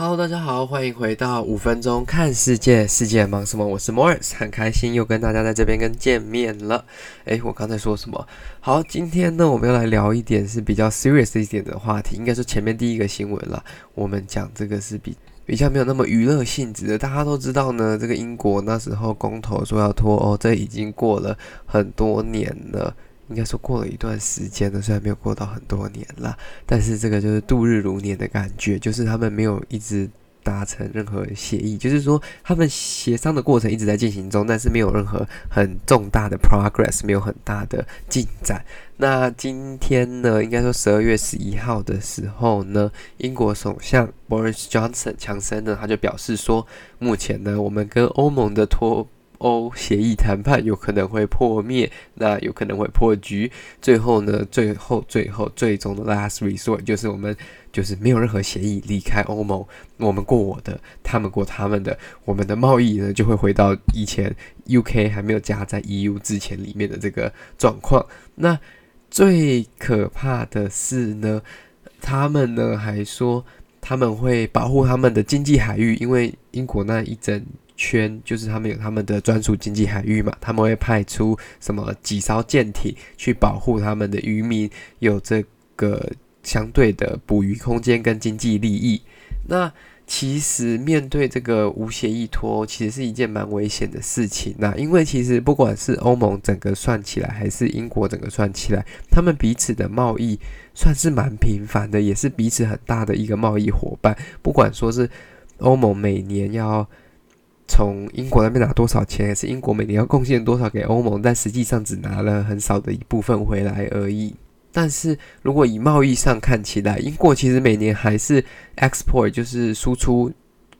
Hello，大家好，欢迎回到五分钟看世界，世界忙什么？我是 Morris，很开心又跟大家在这边跟见面了。诶，我刚才说什么？好，今天呢，我们要来聊一点是比较 serious 一点的话题，应该说前面第一个新闻了。我们讲这个是比比较没有那么娱乐性质的。大家都知道呢，这个英国那时候公投说要脱欧，这已经过了很多年了。应该说过了一段时间了，虽然没有过到很多年了，但是这个就是度日如年的感觉，就是他们没有一直达成任何协议，就是说他们协商的过程一直在进行中，但是没有任何很重大的 progress，没有很大的进展。那今天呢，应该说十二月十一号的时候呢，英国首相 Boris Johnson 强森呢，他就表示说，目前呢，我们跟欧盟的脱欧协议谈判有可能会破灭，那有可能会破局。最后呢，最后、最后、最终的 last resort 就是我们就是没有任何协议离开欧盟，我们过我的，他们过他们的，我们的贸易呢就会回到以前 UK 还没有加在 EU 之前里面的这个状况。那最可怕的是呢，他们呢还说他们会保护他们的经济海域，因为英国那一整。圈就是他们有他们的专属经济海域嘛，他们会派出什么几艘舰艇去保护他们的渔民，有这个相对的捕鱼空间跟经济利益。那其实面对这个无协议脱欧，其实是一件蛮危险的事情。那因为其实不管是欧盟整个算起来，还是英国整个算起来，他们彼此的贸易算是蛮频繁的，也是彼此很大的一个贸易伙伴。不管说是欧盟每年要从英国那边拿多少钱，还是英国每年要贡献多少给欧盟，但实际上只拿了很少的一部分回来而已。但是如果以贸易上看起来，英国其实每年还是 export，就是输出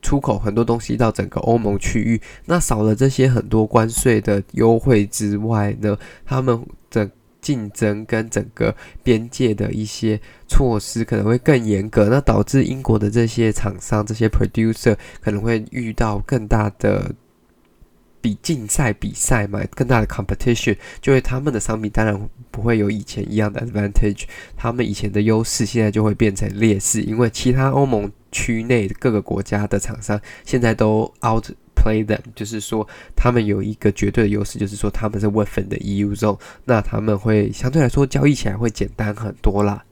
出口很多东西到整个欧盟区域。那少了这些很多关税的优惠之外呢，他们。竞争跟整个边界的一些措施可能会更严格，那导致英国的这些厂商、这些 producer 可能会遇到更大的比竞赛比赛嘛，更大的 competition，就会他们的商品当然不会有以前一样的 advantage，他们以前的优势现在就会变成劣势，因为其他欧盟区内各个国家的厂商现在都 out。Play them 就是说，他们有一个绝对的优势，就是说他们是 within 的 EU zone，那他们会相对来说交易起来会简单很多啦。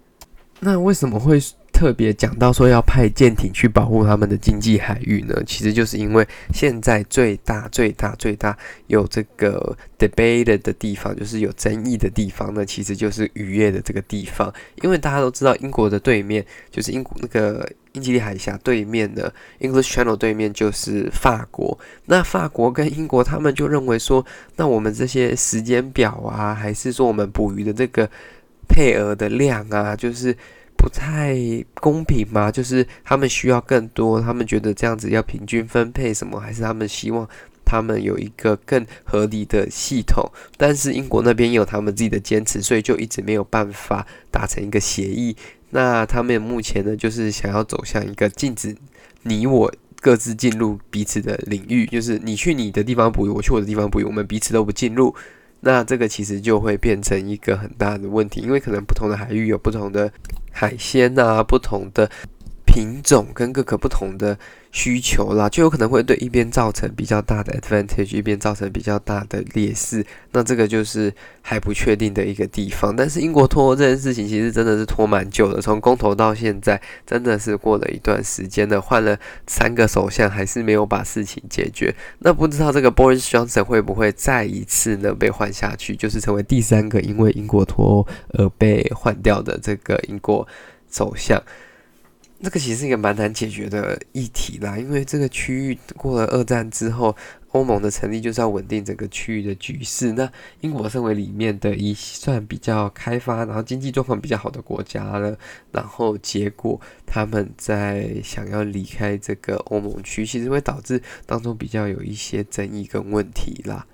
那为什么会特别讲到说要派舰艇去保护他们的经济海域呢？其实就是因为现在最大、最大、最大有这个 debate 的地方，就是有争议的地方呢，其实就是渔业的这个地方。因为大家都知道，英国的对面就是英国那个英吉利海峡对面的 English Channel 对面就是法国。那法国跟英国他们就认为说，那我们这些时间表啊，还是说我们捕鱼的这个。配额的量啊，就是不太公平嘛，就是他们需要更多，他们觉得这样子要平均分配什么，还是他们希望他们有一个更合理的系统？但是英国那边有他们自己的坚持，所以就一直没有办法达成一个协议。那他们目前呢，就是想要走向一个禁止你我各自进入彼此的领域，就是你去你的地方捕鱼，我去我的地方捕鱼，我们彼此都不进入。那这个其实就会变成一个很大的问题，因为可能不同的海域有不同的海鲜啊，不同的。品种跟各个不同的需求啦，就有可能会对一边造成比较大的 advantage，一边造成比较大的劣势。那这个就是还不确定的一个地方。但是英国脱欧这件事情其实真的是拖蛮久的，从公投到现在真的是过了一段时间了，换了三个首相还是没有把事情解决。那不知道这个 Boris Johnson 会不会再一次呢被换下去，就是成为第三个因为英国脱欧而被换掉的这个英国首相。这个其实是一个蛮难解决的议题啦，因为这个区域过了二战之后，欧盟的成立就是要稳定整个区域的局势。那英国身为里面的一算比较开发，然后经济状况比较好的国家了，然后结果他们在想要离开这个欧盟区，其实会导致当中比较有一些争议跟问题啦。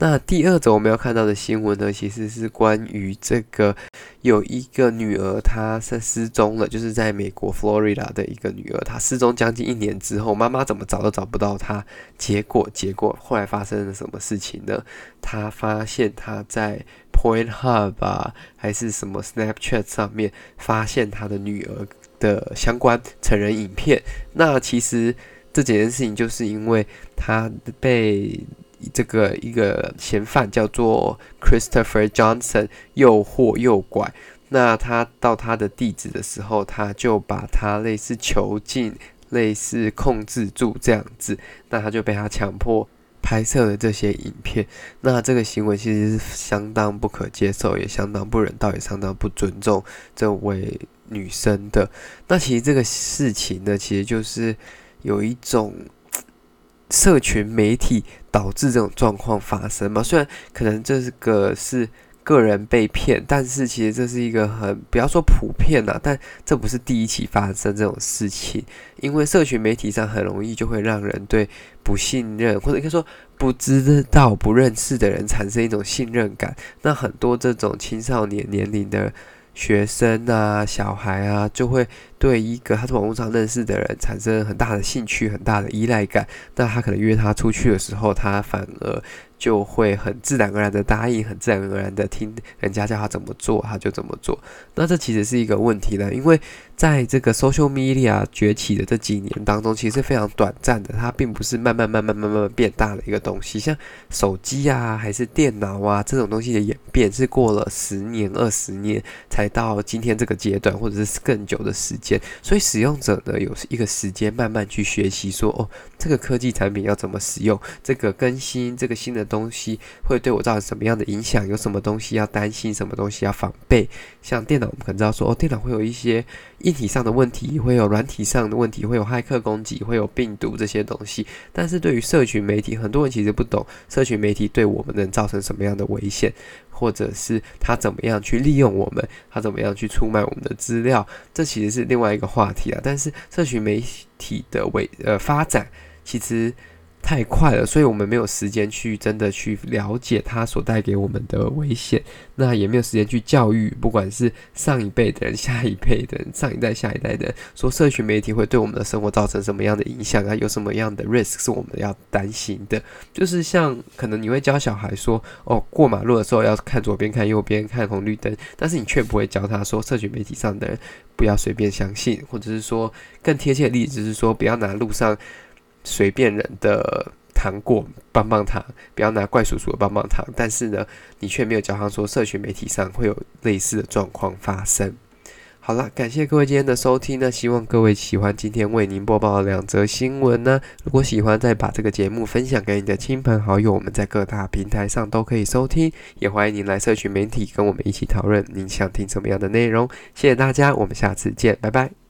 那第二则我们要看到的新闻呢，其实是关于这个有一个女儿，她是失踪了，就是在美国佛罗里达的一个女儿，她失踪将近一年之后，妈妈怎么找都找不到她，结果结果后来发生了什么事情呢？她发现她在 Point Hub 啊，还是什么 Snapchat 上面发现她的女儿的相关成人影片。那其实这几件事情就是因为她被这个一个嫌犯叫做 Christopher Johnson 诱惑诱拐。那他到他的地址的时候，他就把他类似囚禁、类似控制住这样子，那他就被他强迫拍摄了这些影片。那这个行为其实是相当不可接受，也相当不人道，也相当不尊重这位女生的。那其实这个事情呢，其实就是有一种社群媒体导致这种状况发生嘛。虽然可能这个是。个人被骗，但是其实这是一个很不要说普遍了，但这不是第一起发生这种事情，因为社群媒体上很容易就会让人对不信任，或者应该说不知道、不认识的人产生一种信任感。那很多这种青少年年龄的学生啊、小孩啊，就会对一个他在网络上认识的人产生很大的兴趣、很大的依赖感。那他可能约他出去的时候，他反而。就会很自然而然的答应，很自然而然的听人家叫他怎么做，他就怎么做。那这其实是一个问题了，因为在这个 social media 崛起的这几年当中，其实非常短暂的，它并不是慢慢慢慢慢慢变大的一个东西。像手机啊，还是电脑啊这种东西的演变，是过了十年、二十年才到今天这个阶段，或者是更久的时间。所以使用者呢，有一个时间慢慢去学习说，哦，这个科技产品要怎么使用，这个更新，这个新的。东西会对我造成什么样的影响？有什么东西要担心？什么东西要防备？像电脑，我们可能知道说，哦，电脑会有一些硬体上的问题，会有软体上的问题，会有骇客攻击，会有病毒这些东西。但是对于社群媒体，很多人其实不懂社群媒体对我们能造成什么样的危险，或者是他怎么样去利用我们，他怎么样去出卖我们的资料，这其实是另外一个话题啊。但是社群媒体的为呃发展，其实。太快了，所以我们没有时间去真的去了解它所带给我们的危险，那也没有时间去教育，不管是上一辈的人、下一辈的人、上一代、下一代的人，说社群媒体会对我们的生活造成什么样的影响啊？有什么样的 risk 是我们要担心的？就是像可能你会教小孩说，哦，过马路的时候要看左边、看右边、看红绿灯，但是你却不会教他说，社群媒体上的人不要随便相信，或者是说更贴切的例子是说，不要拿路上。随便人的糖果、棒棒糖，不要拿怪叔叔的棒棒糖。但是呢，你却没有教他说，社群媒体上会有类似的状况发生。好了，感谢各位今天的收听呢，希望各位喜欢今天为您播报的两则新闻呢。如果喜欢，再把这个节目分享给你的亲朋好友，我们在各大平台上都可以收听。也欢迎您来社群媒体跟我们一起讨论您想听什么样的内容。谢谢大家，我们下次见，拜拜。